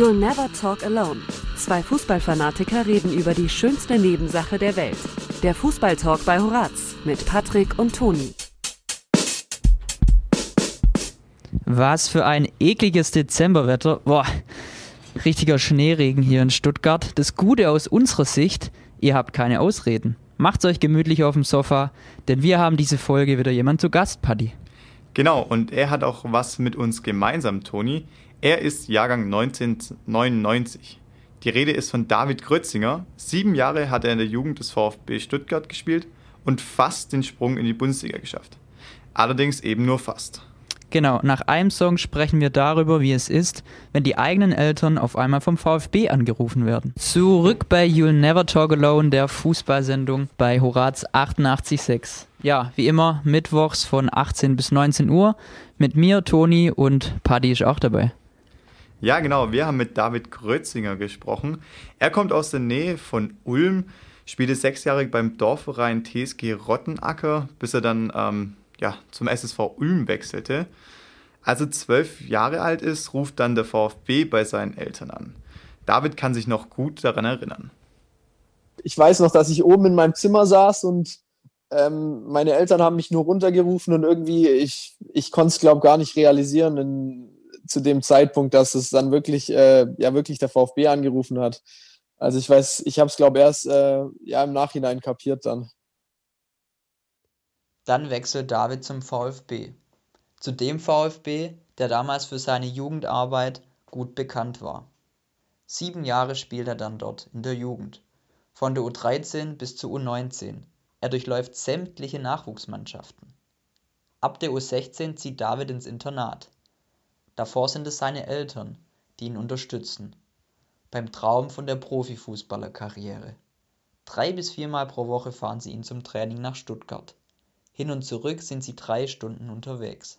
You'll Never Talk Alone. Zwei Fußballfanatiker reden über die schönste Nebensache der Welt. Der Fußballtalk bei Horaz mit Patrick und Toni. Was für ein ekliges Dezemberwetter. Boah, richtiger Schneeregen hier in Stuttgart. Das Gute aus unserer Sicht, ihr habt keine Ausreden. Macht's euch gemütlich auf dem Sofa, denn wir haben diese Folge wieder jemand zu Gast, Paddy. Genau, und er hat auch was mit uns gemeinsam, Toni. Er ist Jahrgang 1999. Die Rede ist von David Grötzinger. Sieben Jahre hat er in der Jugend des VfB Stuttgart gespielt und fast den Sprung in die Bundesliga geschafft. Allerdings eben nur fast. Genau, nach einem Song sprechen wir darüber, wie es ist, wenn die eigenen Eltern auf einmal vom VfB angerufen werden. Zurück bei You'll Never Talk Alone, der Fußballsendung bei Horaz 88.6. Ja, wie immer, mittwochs von 18 bis 19 Uhr mit mir, Toni und Paddy ist auch dabei. Ja, genau, wir haben mit David Krötzinger gesprochen. Er kommt aus der Nähe von Ulm, spielte sechsjährig beim Dorfverein TSG Rottenacker, bis er dann ähm, ja, zum SSV Ulm wechselte. Als er zwölf Jahre alt ist, ruft dann der VfB bei seinen Eltern an. David kann sich noch gut daran erinnern. Ich weiß noch, dass ich oben in meinem Zimmer saß und ähm, meine Eltern haben mich nur runtergerufen und irgendwie, ich, ich konnte es, glaube gar nicht realisieren in, zu dem Zeitpunkt, dass es dann wirklich, äh, ja, wirklich der VfB angerufen hat. Also ich weiß, ich habe es, glaube erst äh, ja, im Nachhinein kapiert dann. Dann wechselt David zum VfB. Zu dem VfB, der damals für seine Jugendarbeit gut bekannt war. Sieben Jahre spielt er dann dort in der Jugend. Von der U13 bis zur U19. Er durchläuft sämtliche Nachwuchsmannschaften. Ab der U16 zieht David ins Internat. Davor sind es seine Eltern, die ihn unterstützen. Beim Traum von der Profifußballerkarriere. Drei bis viermal pro Woche fahren sie ihn zum Training nach Stuttgart. Hin und zurück sind sie drei Stunden unterwegs.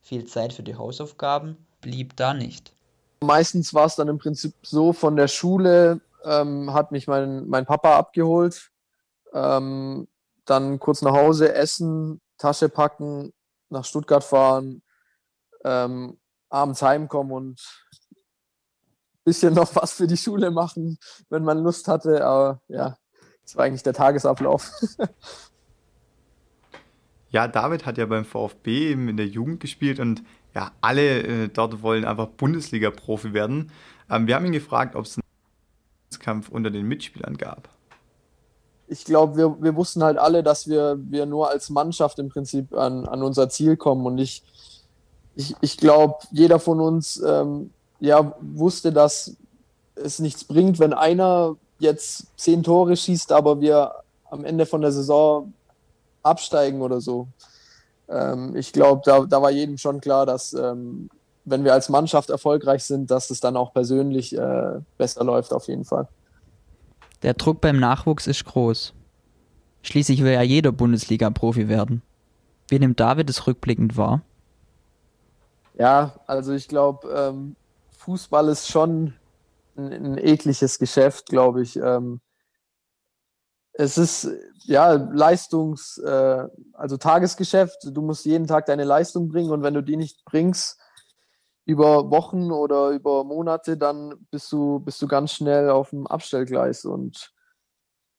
Viel Zeit für die Hausaufgaben blieb da nicht. Meistens war es dann im Prinzip so, von der Schule ähm, hat mich mein, mein Papa abgeholt. Ähm, dann kurz nach Hause essen, Tasche packen, nach Stuttgart fahren, ähm, abends heimkommen und ein bisschen noch was für die Schule machen, wenn man Lust hatte. Aber ja, das war eigentlich der Tagesablauf. Ja, David hat ja beim VfB eben in der Jugend gespielt und ja, alle äh, dort wollen einfach Bundesliga-Profi werden. Ähm, wir haben ihn gefragt, ob es einen Kampf unter den Mitspielern gab. Ich glaube, wir, wir wussten halt alle, dass wir, wir nur als Mannschaft im Prinzip an, an unser Ziel kommen. Und ich, ich, ich glaube, jeder von uns ähm, ja, wusste, dass es nichts bringt, wenn einer jetzt zehn Tore schießt, aber wir am Ende von der Saison absteigen oder so. Ähm, ich glaube, da, da war jedem schon klar, dass ähm, wenn wir als Mannschaft erfolgreich sind, dass es dann auch persönlich äh, besser läuft auf jeden Fall. Der Druck beim Nachwuchs ist groß. Schließlich will ja jeder Bundesliga-Profi werden. Wie nimmt David es rückblickend wahr? Ja, also ich glaube, ähm, Fußball ist schon ein, ein ekliges Geschäft, glaube ich. Ähm, es ist ja Leistungs, äh, also Tagesgeschäft. Du musst jeden Tag deine Leistung bringen und wenn du die nicht bringst über Wochen oder über Monate, dann bist du bist du ganz schnell auf dem Abstellgleis und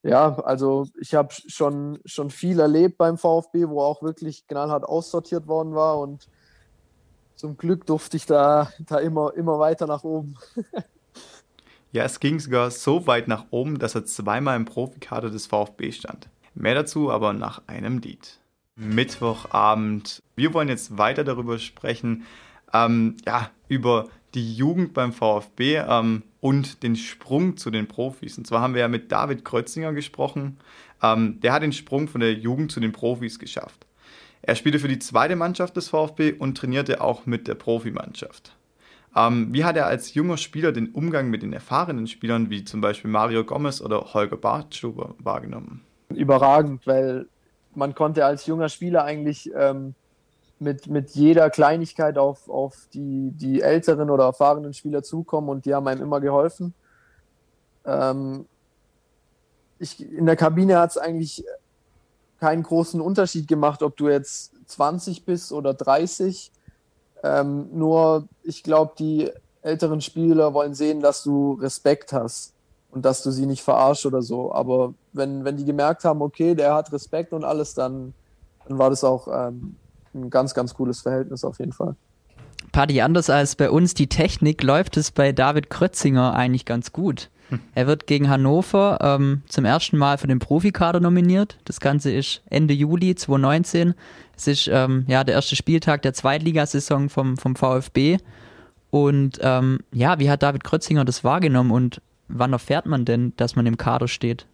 ja, also ich habe schon schon viel erlebt beim VfB, wo auch wirklich knallhart aussortiert worden war und zum Glück durfte ich da da immer immer weiter nach oben. Ja, es ging sogar so weit nach oben, dass er zweimal im Profikader des VfB stand. Mehr dazu aber nach einem Lied. Mittwochabend. Wir wollen jetzt weiter darüber sprechen, ähm, ja, über die Jugend beim VfB ähm, und den Sprung zu den Profis. Und zwar haben wir ja mit David Krötzinger gesprochen. Ähm, der hat den Sprung von der Jugend zu den Profis geschafft. Er spielte für die zweite Mannschaft des VfB und trainierte auch mit der Profimannschaft. Ähm, wie hat er als junger Spieler den Umgang mit den erfahrenen Spielern wie zum Beispiel Mario Gomez oder Holger Bartschuber wahrgenommen? Überragend, weil man konnte als junger Spieler eigentlich ähm, mit, mit jeder Kleinigkeit auf, auf die, die älteren oder erfahrenen Spieler zukommen und die haben einem immer geholfen. Ähm, ich, in der Kabine hat es eigentlich keinen großen Unterschied gemacht, ob du jetzt 20 bist oder 30. Ähm, nur ich glaube, die älteren Spieler wollen sehen, dass du Respekt hast und dass du sie nicht verarscht oder so. Aber wenn, wenn die gemerkt haben, okay, der hat Respekt und alles, dann, dann war das auch ähm, ein ganz, ganz cooles Verhältnis auf jeden Fall. Paddy, anders als bei uns die Technik, läuft es bei David Krötzinger eigentlich ganz gut. Er wird gegen Hannover ähm, zum ersten Mal für den Profikader nominiert. Das Ganze ist Ende Juli 2019. Es ist ähm, ja der erste Spieltag der Zweitligasaison vom, vom VfB. Und ähm, ja, wie hat David Krötzinger das wahrgenommen und wann erfährt man denn, dass man im Kader steht?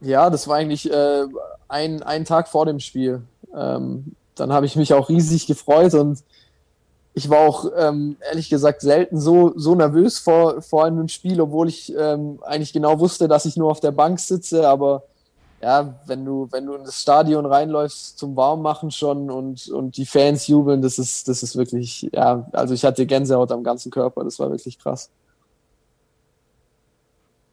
Ja, das war eigentlich äh, ein, ein Tag vor dem Spiel. Ähm, dann habe ich mich auch riesig gefreut und ich war auch ähm, ehrlich gesagt selten so, so nervös vor, vor einem Spiel, obwohl ich ähm, eigentlich genau wusste, dass ich nur auf der Bank sitze. Aber ja, wenn du, wenn du in das Stadion reinläufst zum Warmmachen schon und, und die Fans jubeln, das ist, das ist wirklich, ja, also ich hatte Gänsehaut am ganzen Körper, das war wirklich krass.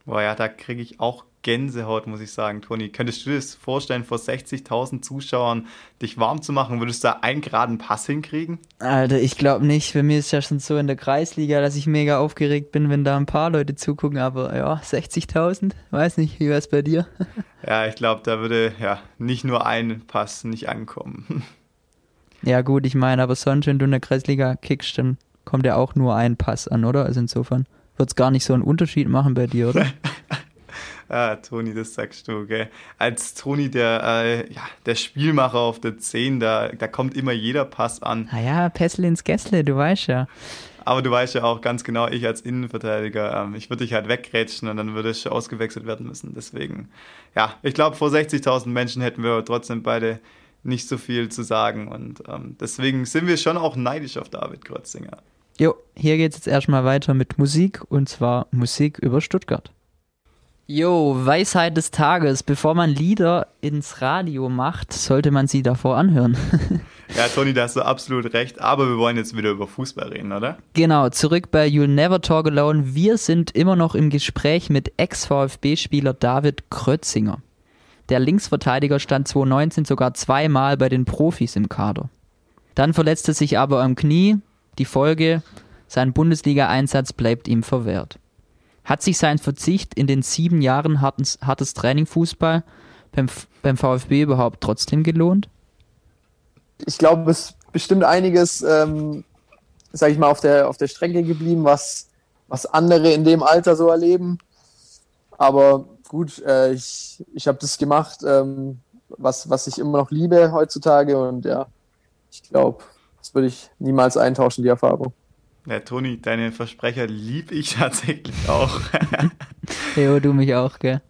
Boah, ja, da kriege ich auch Gänsehaut, muss ich sagen, Toni. Könntest du dir das vorstellen, vor 60.000 Zuschauern dich warm zu machen? Würdest du da einen geraden Pass hinkriegen? Alter, ich glaube nicht. Für mich ist ja schon so in der Kreisliga, dass ich mega aufgeregt bin, wenn da ein paar Leute zugucken. Aber ja, 60.000? Weiß nicht, wie wäre es bei dir? ja, ich glaube, da würde ja nicht nur ein Pass nicht ankommen. ja, gut, ich meine, aber sonst, wenn du in der Kreisliga kickst, dann kommt ja auch nur ein Pass an, oder? Also insofern wird es gar nicht so einen Unterschied machen bei dir, oder? Ah, Toni, das sagst du, gell? Als Toni der, äh, ja, der Spielmacher auf der 10, da, da kommt immer jeder Pass an. Naja, Pessel ins Gässle, du weißt ja. Aber du weißt ja auch ganz genau, ich als Innenverteidiger, ähm, ich würde dich halt wegrätschen und dann würde ich ausgewechselt werden müssen. Deswegen, ja, ich glaube, vor 60.000 Menschen hätten wir trotzdem beide nicht so viel zu sagen. Und ähm, deswegen sind wir schon auch neidisch auf David Krötzinger. Jo, hier geht es jetzt erstmal weiter mit Musik und zwar Musik über Stuttgart. Jo, Weisheit des Tages. Bevor man Lieder ins Radio macht, sollte man sie davor anhören. ja, Toni, da hast du absolut recht. Aber wir wollen jetzt wieder über Fußball reden, oder? Genau, zurück bei You'll Never Talk Alone. Wir sind immer noch im Gespräch mit Ex-VfB-Spieler David Krötzinger. Der Linksverteidiger stand 2019 sogar zweimal bei den Profis im Kader. Dann verletzte sich aber am Knie. Die Folge, sein Bundesliga-Einsatz bleibt ihm verwehrt. Hat sich sein Verzicht in den sieben Jahren hartes, hartes Training Fußball beim, beim VfB überhaupt trotzdem gelohnt? Ich glaube, es ist bestimmt einiges, ähm, sag ich mal, auf der, auf der Strecke geblieben, was, was andere in dem Alter so erleben. Aber gut, äh, ich, ich habe das gemacht, ähm, was, was ich immer noch liebe heutzutage. Und ja, ich glaube, das würde ich niemals eintauschen, die Erfahrung. Ja, Toni, deine Versprecher lieb ich tatsächlich auch. jo, du mich auch, gell?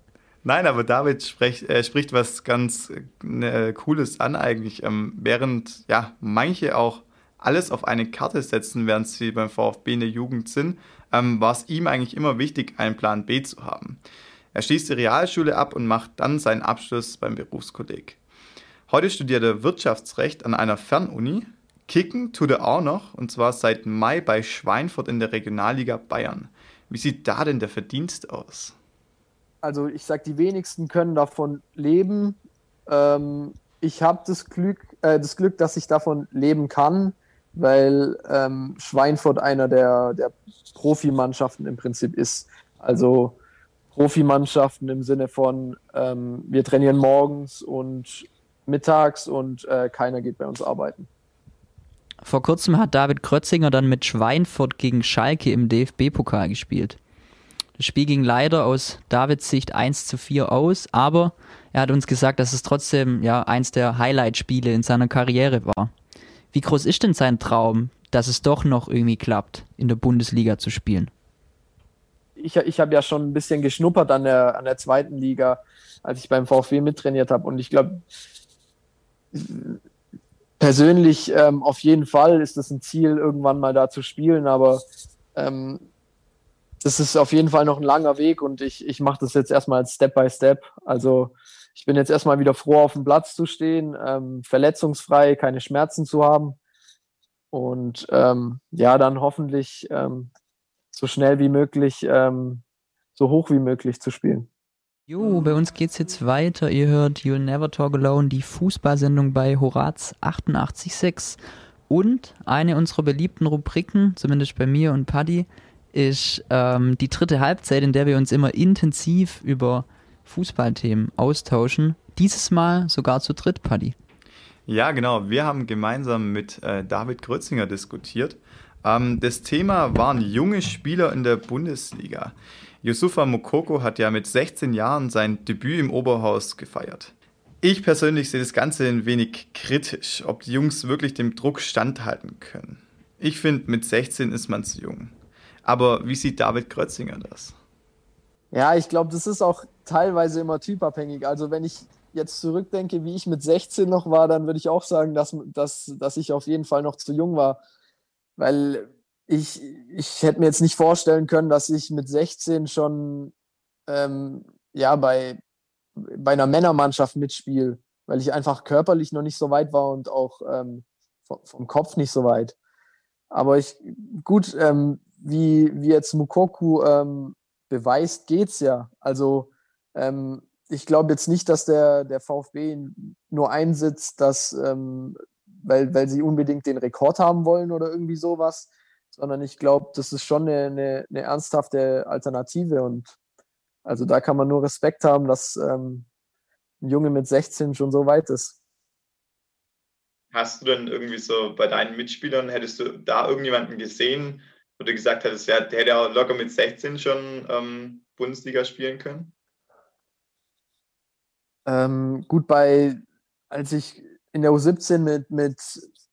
Nein, aber David sprech, äh, spricht was ganz äh, Cooles an eigentlich. Ähm, während ja manche auch alles auf eine Karte setzen, während sie beim VfB in der Jugend sind, ähm, war es ihm eigentlich immer wichtig, einen Plan B zu haben. Er schließt die Realschule ab und macht dann seinen Abschluss beim Berufskolleg. Heute studiert er Wirtschaftsrecht an einer Fernuni, Kicken tut er auch noch, und zwar seit Mai bei Schweinfurt in der Regionalliga Bayern. Wie sieht da denn der Verdienst aus? Also ich sage, die wenigsten können davon leben. Ähm, ich habe das Glück, äh, das Glück, dass ich davon leben kann, weil ähm, Schweinfurt einer der, der Profimannschaften im Prinzip ist. Also Profimannschaften im Sinne von, ähm, wir trainieren morgens und mittags und äh, keiner geht bei uns arbeiten. Vor kurzem hat David Krötzinger dann mit Schweinfurt gegen Schalke im DFB-Pokal gespielt. Das Spiel ging leider aus Davids Sicht 1 zu 4 aus, aber er hat uns gesagt, dass es trotzdem ja eins der Highlight-Spiele in seiner Karriere war. Wie groß ist denn sein Traum, dass es doch noch irgendwie klappt, in der Bundesliga zu spielen? Ich, ich habe ja schon ein bisschen geschnuppert an der, an der zweiten Liga, als ich beim VfW mittrainiert habe. Und ich glaube, persönlich ähm, auf jeden Fall ist es ein Ziel, irgendwann mal da zu spielen, aber ähm, das ist auf jeden Fall noch ein langer Weg und ich, ich mache das jetzt erstmal Step by Step. Also ich bin jetzt erstmal wieder froh, auf dem Platz zu stehen, ähm, verletzungsfrei, keine Schmerzen zu haben und ähm, ja, dann hoffentlich ähm, so schnell wie möglich, ähm, so hoch wie möglich zu spielen. Jo, bei uns geht's jetzt weiter. Ihr hört You'll Never Talk Alone, die Fußballsendung bei Horaz 88.6. Und eine unserer beliebten Rubriken, zumindest bei mir und Paddy, ist ähm, die dritte Halbzeit, in der wir uns immer intensiv über Fußballthemen austauschen. Dieses Mal sogar zu dritt, Paddy. Ja, genau. Wir haben gemeinsam mit äh, David Grötzinger diskutiert. Ähm, das Thema waren junge Spieler in der Bundesliga. Yusufa Mokoko hat ja mit 16 Jahren sein Debüt im Oberhaus gefeiert. Ich persönlich sehe das Ganze ein wenig kritisch, ob die Jungs wirklich dem Druck standhalten können. Ich finde, mit 16 ist man zu jung. Aber wie sieht David Krötzinger das? Ja, ich glaube, das ist auch teilweise immer typabhängig. Also wenn ich jetzt zurückdenke, wie ich mit 16 noch war, dann würde ich auch sagen, dass, dass, dass ich auf jeden Fall noch zu jung war. Weil ich, ich hätte mir jetzt nicht vorstellen können, dass ich mit 16 schon ähm, ja, bei, bei einer Männermannschaft mitspiele, weil ich einfach körperlich noch nicht so weit war und auch ähm, vom, Kopf nicht so weit. Aber ich, gut, ähm, wie, wie jetzt Mukoku ähm, beweist, geht's ja. Also ähm, ich glaube jetzt nicht, dass der, der VfB nur einsitzt, dass, ähm, weil, weil sie unbedingt den Rekord haben wollen oder irgendwie sowas, sondern ich glaube, das ist schon eine, eine, eine, ernsthafte Alternative und also da kann man nur Respekt haben, dass ähm, ein Junge mit 16 schon so weit ist. Hast du denn irgendwie so bei deinen Mitspielern, hättest du da irgendjemanden gesehen, wo du gesagt hättest, der, der hätte auch locker mit 16 schon ähm, Bundesliga spielen können? Ähm, gut, bei, als ich in der U17 mit, mit,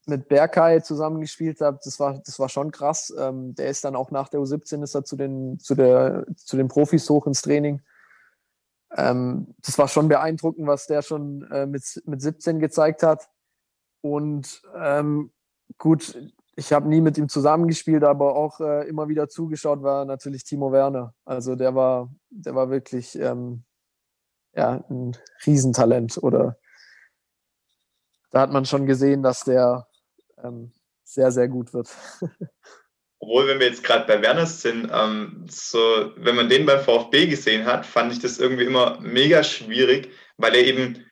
mit Berkay zusammengespielt habe, das war, das war schon krass. Ähm, der ist dann auch nach der U17 ist er zu den, zu der, zu den Profis hoch ins Training. Ähm, das war schon beeindruckend, was der schon äh, mit, mit 17 gezeigt hat. Und ähm, gut, ich habe nie mit ihm zusammengespielt, aber auch äh, immer wieder zugeschaut war natürlich Timo Werner. Also der war, der war wirklich ähm, ja, ein Riesentalent. Oder da hat man schon gesehen, dass der ähm, sehr, sehr gut wird. Obwohl, wenn wir jetzt gerade bei Werner sind, ähm, so, wenn man den beim VfB gesehen hat, fand ich das irgendwie immer mega schwierig, weil er eben,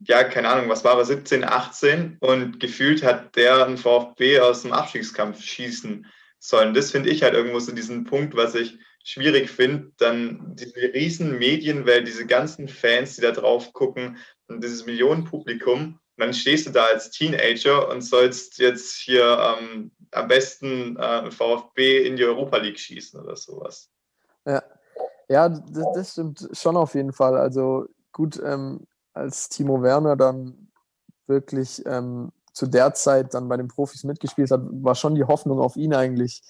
ja, keine Ahnung, was war er, 17, 18 und gefühlt hat der einen VfB aus dem Abstiegskampf schießen sollen. Das finde ich halt irgendwo so diesen Punkt, was ich schwierig finde, dann diese riesen Medienwelt, diese ganzen Fans, die da drauf gucken und dieses Millionenpublikum, dann stehst du da als Teenager und sollst jetzt hier ähm, am besten äh, VfB in die Europa League schießen oder sowas. Ja, ja das, das stimmt schon auf jeden Fall. Also gut, ähm, als Timo Werner dann wirklich ähm, zu der Zeit dann bei den Profis mitgespielt hat, war schon die Hoffnung auf ihn eigentlich.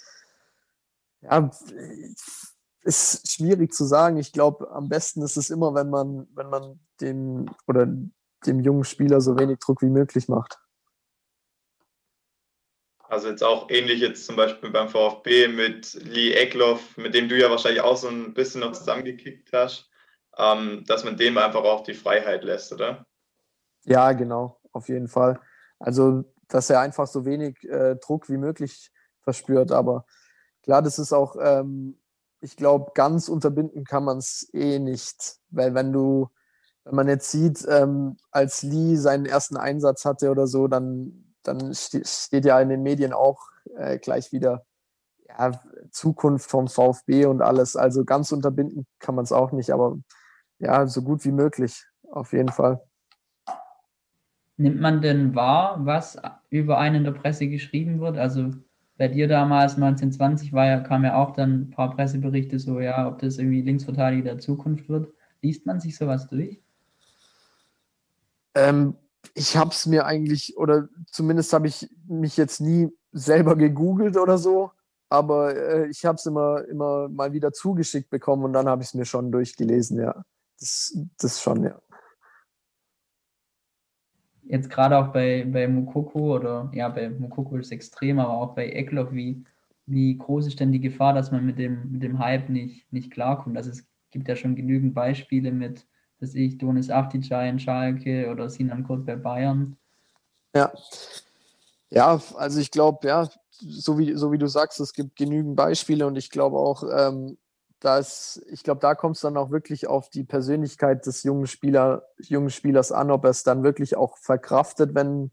Ja, ist schwierig zu sagen. Ich glaube, am besten ist es immer, wenn man, wenn man den oder dem jungen Spieler so wenig Druck wie möglich macht. Also jetzt auch ähnlich jetzt zum Beispiel beim VfB mit Lee Eckloff, mit dem du ja wahrscheinlich auch so ein bisschen noch zusammengekickt hast, ähm, dass man dem einfach auch die Freiheit lässt, oder? Ja, genau, auf jeden Fall. Also, dass er einfach so wenig äh, Druck wie möglich verspürt. Aber klar, das ist auch ähm, ich glaube, ganz unterbinden kann man es eh nicht. Weil wenn du, wenn man jetzt sieht, ähm, als Lee seinen ersten Einsatz hatte oder so, dann, dann steht ja in den Medien auch äh, gleich wieder ja, Zukunft vom VfB und alles. Also ganz unterbinden kann man es auch nicht, aber ja, so gut wie möglich, auf jeden Fall. Nimmt man denn wahr, was über einen in der Presse geschrieben wird? Also bei dir damals 1920 war ja, kam ja auch dann ein paar Presseberichte so, ja, ob das irgendwie Linksverteidiger der Zukunft wird. Liest man sich sowas durch? Ähm, ich habe es mir eigentlich, oder zumindest habe ich mich jetzt nie selber gegoogelt oder so, aber äh, ich habe es immer, immer mal wieder zugeschickt bekommen und dann habe ich es mir schon durchgelesen, ja. Das, das schon, ja jetzt gerade auch bei, bei Mukoko oder ja, bei Mukoko ist es extrem, aber auch bei Eckloff, wie, wie groß ist denn die Gefahr, dass man mit dem, mit dem Hype nicht, nicht klarkommt? Also es gibt ja schon genügend Beispiele mit, dass ich Donis Achticai in Schalke oder Sinan Kurt bei Bayern. Ja. Ja, also ich glaube, ja, so wie, so wie du sagst, es gibt genügend Beispiele und ich glaube auch, ähm, dass ich glaube, da kommt es dann auch wirklich auf die Persönlichkeit des jungen, Spieler, jungen Spielers an, ob er es dann wirklich auch verkraftet, wenn,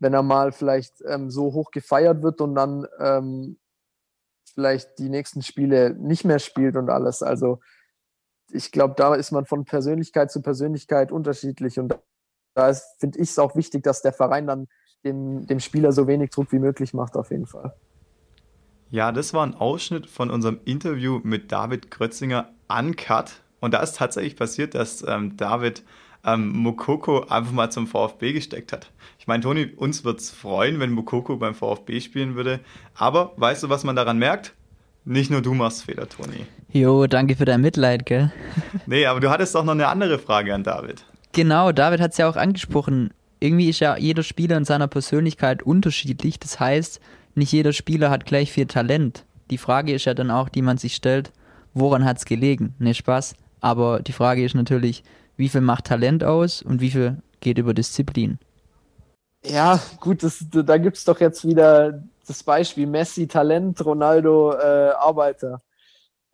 wenn er mal vielleicht ähm, so hoch gefeiert wird und dann ähm, vielleicht die nächsten Spiele nicht mehr spielt und alles. Also ich glaube, da ist man von Persönlichkeit zu Persönlichkeit unterschiedlich und da finde ich es auch wichtig, dass der Verein dann dem, dem Spieler so wenig Druck wie möglich macht, auf jeden Fall. Ja, das war ein Ausschnitt von unserem Interview mit David Krötzinger uncut. Und da ist tatsächlich passiert, dass ähm, David ähm, Mokoko einfach mal zum VfB gesteckt hat. Ich meine, Toni, uns wird es freuen, wenn Mokoko beim VfB spielen würde. Aber weißt du, was man daran merkt? Nicht nur du machst Fehler, Toni. Jo, danke für dein Mitleid, gell? nee, aber du hattest doch noch eine andere Frage an David. Genau, David hat es ja auch angesprochen. Irgendwie ist ja jeder Spieler in seiner Persönlichkeit unterschiedlich. Das heißt, nicht jeder Spieler hat gleich viel Talent. Die Frage ist ja dann auch, die man sich stellt, woran hat es gelegen? Ne, Spaß. Aber die Frage ist natürlich, wie viel macht Talent aus und wie viel geht über Disziplin? Ja, gut, das, da gibt es doch jetzt wieder das Beispiel Messi, Talent, Ronaldo, äh, Arbeiter.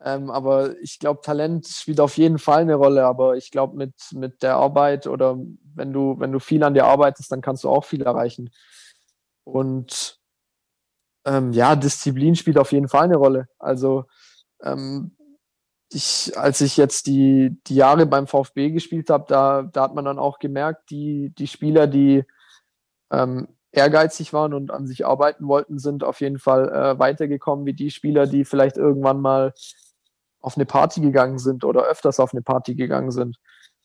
Ähm, aber ich glaube, Talent spielt auf jeden Fall eine Rolle. Aber ich glaube, mit, mit der Arbeit oder wenn du, wenn du viel an dir arbeitest, dann kannst du auch viel erreichen. Und ähm, ja, Disziplin spielt auf jeden Fall eine Rolle. Also ähm, ich, als ich jetzt die, die Jahre beim VfB gespielt habe, da, da hat man dann auch gemerkt, die, die Spieler, die ähm, ehrgeizig waren und an sich arbeiten wollten, sind auf jeden Fall äh, weitergekommen wie die Spieler, die vielleicht irgendwann mal auf eine Party gegangen sind oder öfters auf eine Party gegangen sind.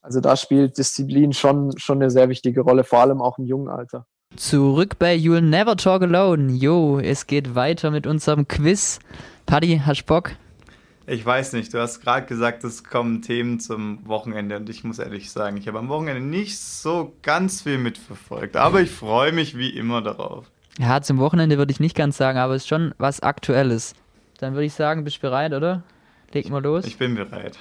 Also da spielt Disziplin schon, schon eine sehr wichtige Rolle, vor allem auch im jungen Alter. Zurück bei You'll Never Talk Alone. Jo, es geht weiter mit unserem Quiz. Paddy, hast Bock? Ich weiß nicht, du hast gerade gesagt, es kommen Themen zum Wochenende und ich muss ehrlich sagen, ich habe am Wochenende nicht so ganz viel mitverfolgt, aber ich freue mich wie immer darauf. Ja, zum Wochenende würde ich nicht ganz sagen, aber es ist schon was Aktuelles. Dann würde ich sagen, bist du bereit, oder? Leg mal los. Ich bin bereit.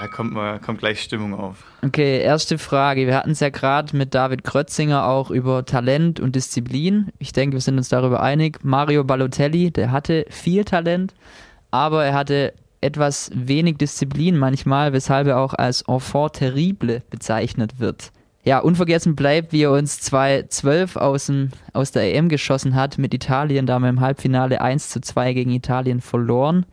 Da kommt, mal, kommt gleich Stimmung auf. Okay, erste Frage. Wir hatten es ja gerade mit David Krötzinger auch über Talent und Disziplin. Ich denke, wir sind uns darüber einig. Mario Balotelli, der hatte viel Talent, aber er hatte etwas wenig Disziplin manchmal, weshalb er auch als Enfant terrible bezeichnet wird. Ja, unvergessen bleibt, wie er uns 2012 aus, aus der EM geschossen hat mit Italien, da haben wir im Halbfinale 1 zu 2 gegen Italien verloren.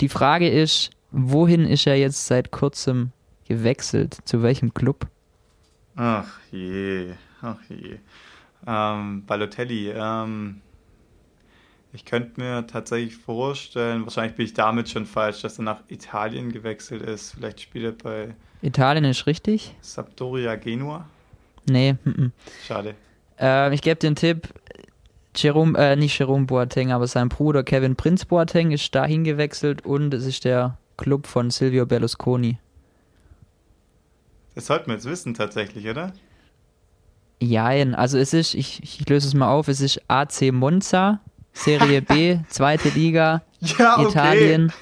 Die Frage ist, wohin ist er jetzt seit kurzem gewechselt? Zu welchem Club? Ach je, ach je. Ähm, Balotelli, ähm, ich könnte mir tatsächlich vorstellen, wahrscheinlich bin ich damit schon falsch, dass er nach Italien gewechselt ist. Vielleicht spielt er bei. Italien ist richtig? Sampdoria Genua? Nee, m -m. Schade. Äh, ich gebe dir einen Tipp. Jerome, äh, nicht Jerome Boateng, aber sein Bruder Kevin Prinz Boateng ist dahin gewechselt und es ist der Club von Silvio Berlusconi. Das sollten wir jetzt wissen tatsächlich, oder? Jein, also es ist, ich, ich löse es mal auf, es ist AC Monza, Serie B, zweite Liga, ja, okay. Italien.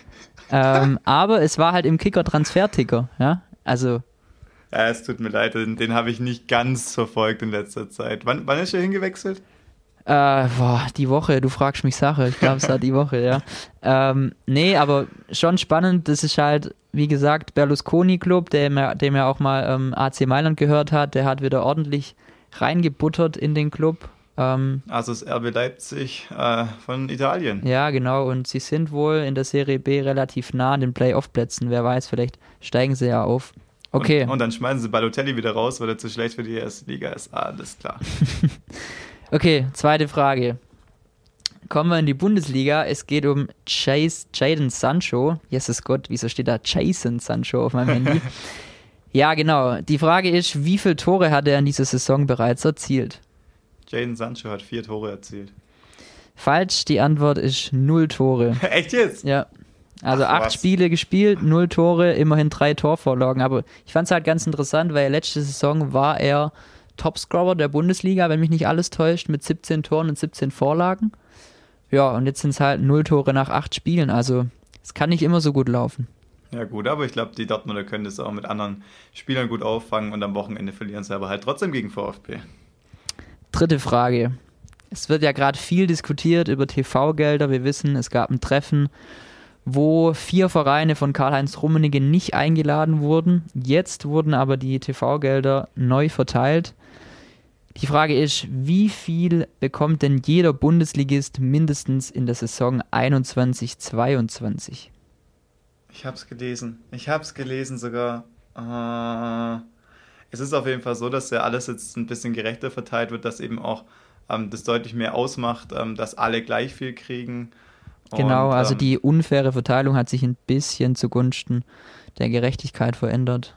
Ähm, aber es war halt im Kicker-Transfer-Ticker, ja, also. Ja, es tut mir leid, den, den habe ich nicht ganz verfolgt in letzter Zeit. Wann, wann ist er hingewechselt? Äh, boah, die Woche, du fragst mich Sache. Ich glaube, es war die Woche, ja. Ähm, nee, aber schon spannend. Das ist halt, wie gesagt, Berlusconi-Club, dem, dem ja auch mal ähm, AC Mailand gehört hat. Der hat wieder ordentlich reingebuttert in den Club. Ähm, also das RB Leipzig äh, von Italien. Ja, genau. Und sie sind wohl in der Serie B relativ nah an den Playoff-Plätzen. Wer weiß, vielleicht steigen sie ja auf. Okay. Und, und, dann schmeißen sie Balotelli wieder raus, weil er zu schlecht für die erste Liga ist. Ah, alles klar. Okay, zweite Frage. Kommen wir in die Bundesliga. Es geht um Chase, Jaden Sancho. Jesus Gott, wieso steht da Jason Sancho auf meinem Handy? ja, genau. Die Frage ist, wie viele Tore hat er in dieser Saison bereits erzielt? Jaden Sancho hat vier Tore erzielt. Falsch, die Antwort ist null Tore. Echt jetzt? Ja. Also Ach, acht was? Spiele gespielt, null Tore, immerhin drei Torvorlagen. Aber ich fand es halt ganz interessant, weil letzte Saison war er Topscorer der Bundesliga, wenn mich nicht alles täuscht, mit 17 Toren und 17 Vorlagen. Ja, und jetzt sind es halt 0 Tore nach 8 Spielen. Also es kann nicht immer so gut laufen. Ja gut, aber ich glaube, die Dortmunder können das auch mit anderen Spielern gut auffangen und am Wochenende verlieren sie aber halt trotzdem gegen VfB. Dritte Frage. Es wird ja gerade viel diskutiert über TV-Gelder. Wir wissen, es gab ein Treffen, wo vier Vereine von Karl-Heinz Rummenigge nicht eingeladen wurden. Jetzt wurden aber die TV-Gelder neu verteilt. Die Frage ist, wie viel bekommt denn jeder Bundesligist mindestens in der Saison 21-22? Ich habe es gelesen. Ich habe es gelesen sogar. Äh, es ist auf jeden Fall so, dass ja alles jetzt ein bisschen gerechter verteilt wird, dass eben auch ähm, das deutlich mehr ausmacht, ähm, dass alle gleich viel kriegen. Genau, Und, also ähm, die unfaire Verteilung hat sich ein bisschen zugunsten der Gerechtigkeit verändert.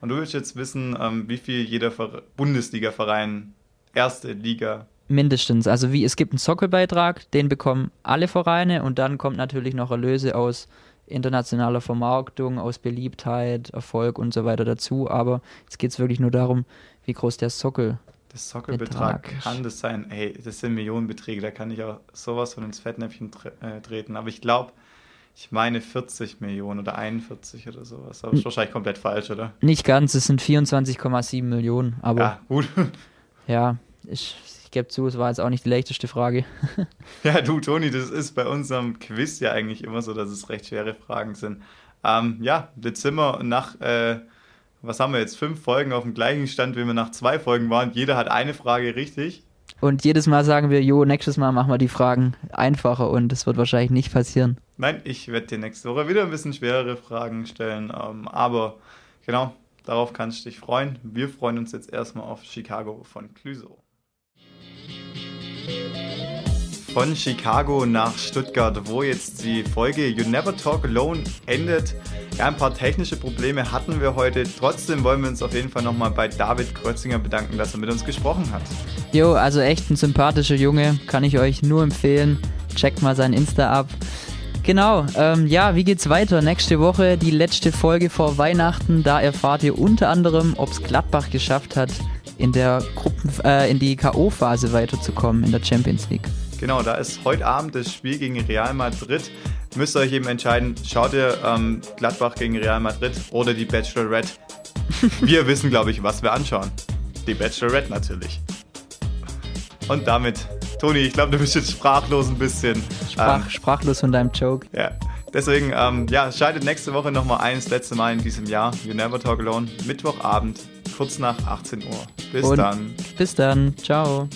Und du willst jetzt wissen, ähm, wie viel jeder Ver Bundesliga-Verein, erste Liga, Mindestens. Also wie es gibt einen Sockelbeitrag, den bekommen alle Vereine und dann kommt natürlich noch Erlöse aus internationaler Vermarktung, aus Beliebtheit, Erfolg und so weiter dazu. Aber jetzt geht es wirklich nur darum, wie groß der Sockel. Das Sockelbetrag Betrag. kann das sein. Ey, das sind Millionenbeträge, da kann ich auch sowas von ins Fettnäpfchen tre äh, treten. Aber ich glaube, ich meine 40 Millionen oder 41 oder sowas. Aber ist wahrscheinlich komplett falsch, oder? Nicht ganz, es sind 24,7 Millionen, aber Ja, gut. ja, ich, ich gebe zu, es war jetzt auch nicht die leichteste Frage. Ja, du, Toni, das ist bei unserem Quiz ja eigentlich immer so, dass es recht schwere Fragen sind. Ähm, ja, jetzt sind wir nach, äh, was haben wir jetzt, fünf Folgen auf dem gleichen Stand, wie wir nach zwei Folgen waren. Jeder hat eine Frage richtig. Und jedes Mal sagen wir, jo, nächstes Mal machen wir die Fragen einfacher und es wird wahrscheinlich nicht passieren. Nein, ich werde dir nächste Woche wieder ein bisschen schwerere Fragen stellen. Ähm, aber genau, darauf kannst du dich freuen. Wir freuen uns jetzt erstmal auf Chicago von Clüso. Von Chicago nach Stuttgart, wo jetzt die Folge You Never Talk Alone endet. Ja, ein paar technische Probleme hatten wir heute. Trotzdem wollen wir uns auf jeden Fall nochmal bei David Kreuzinger bedanken, dass er mit uns gesprochen hat. Jo, also echt ein sympathischer Junge, kann ich euch nur empfehlen. Checkt mal sein Insta ab. Genau, ähm, ja, wie geht's weiter? Nächste Woche die letzte Folge vor Weihnachten. Da erfahrt ihr unter anderem, ob es Gladbach geschafft hat, in der Gruppen, äh, in die K.O.-Phase weiterzukommen in der Champions League. Genau, da ist heute Abend das Spiel gegen Real Madrid. Müsst ihr euch eben entscheiden, schaut ihr ähm, Gladbach gegen Real Madrid oder die Bachelorette? Wir wissen, glaube ich, was wir anschauen. Die Bachelorette natürlich. Und damit, Toni, ich glaube, du bist jetzt sprachlos ein bisschen. Sprach, Ähm, sprachlos von deinem Joke. ja. Deswegen, ähm, ja, schaltet nächste Woche nochmal ein, das letzte Mal in diesem Jahr. You Never Talk Alone, Mittwochabend, kurz nach 18 Uhr. Bis Und- dann. Bis dann. Ciao.